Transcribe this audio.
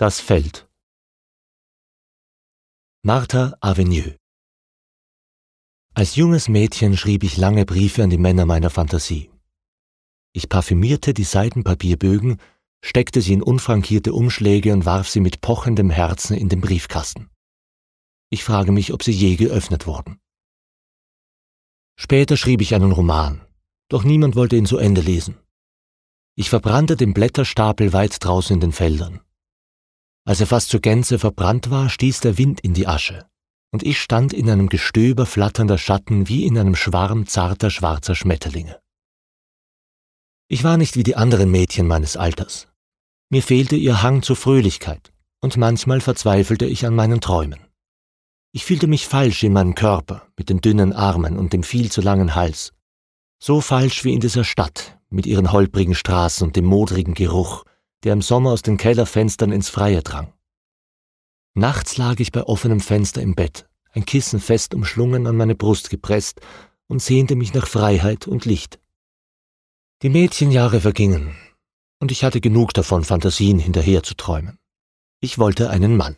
Das Feld. Martha Avenue. Als junges Mädchen schrieb ich lange Briefe an die Männer meiner Fantasie. Ich parfümierte die Seidenpapierbögen, steckte sie in unfrankierte Umschläge und warf sie mit pochendem Herzen in den Briefkasten. Ich frage mich, ob sie je geöffnet wurden. Später schrieb ich einen Roman, doch niemand wollte ihn zu Ende lesen. Ich verbrannte den Blätterstapel weit draußen in den Feldern. Als er fast zur Gänze verbrannt war, stieß der Wind in die Asche, und ich stand in einem Gestöber flatternder Schatten wie in einem Schwarm zarter schwarzer Schmetterlinge. Ich war nicht wie die anderen Mädchen meines Alters. Mir fehlte ihr Hang zur Fröhlichkeit, und manchmal verzweifelte ich an meinen Träumen. Ich fühlte mich falsch in meinem Körper, mit den dünnen Armen und dem viel zu langen Hals. So falsch wie in dieser Stadt, mit ihren holprigen Straßen und dem modrigen Geruch, der im Sommer aus den Kellerfenstern ins Freie drang. Nachts lag ich bei offenem Fenster im Bett, ein Kissen fest umschlungen an meine Brust gepresst und sehnte mich nach Freiheit und Licht. Die Mädchenjahre vergingen, und ich hatte genug davon, Fantasien hinterher zu träumen. Ich wollte einen Mann.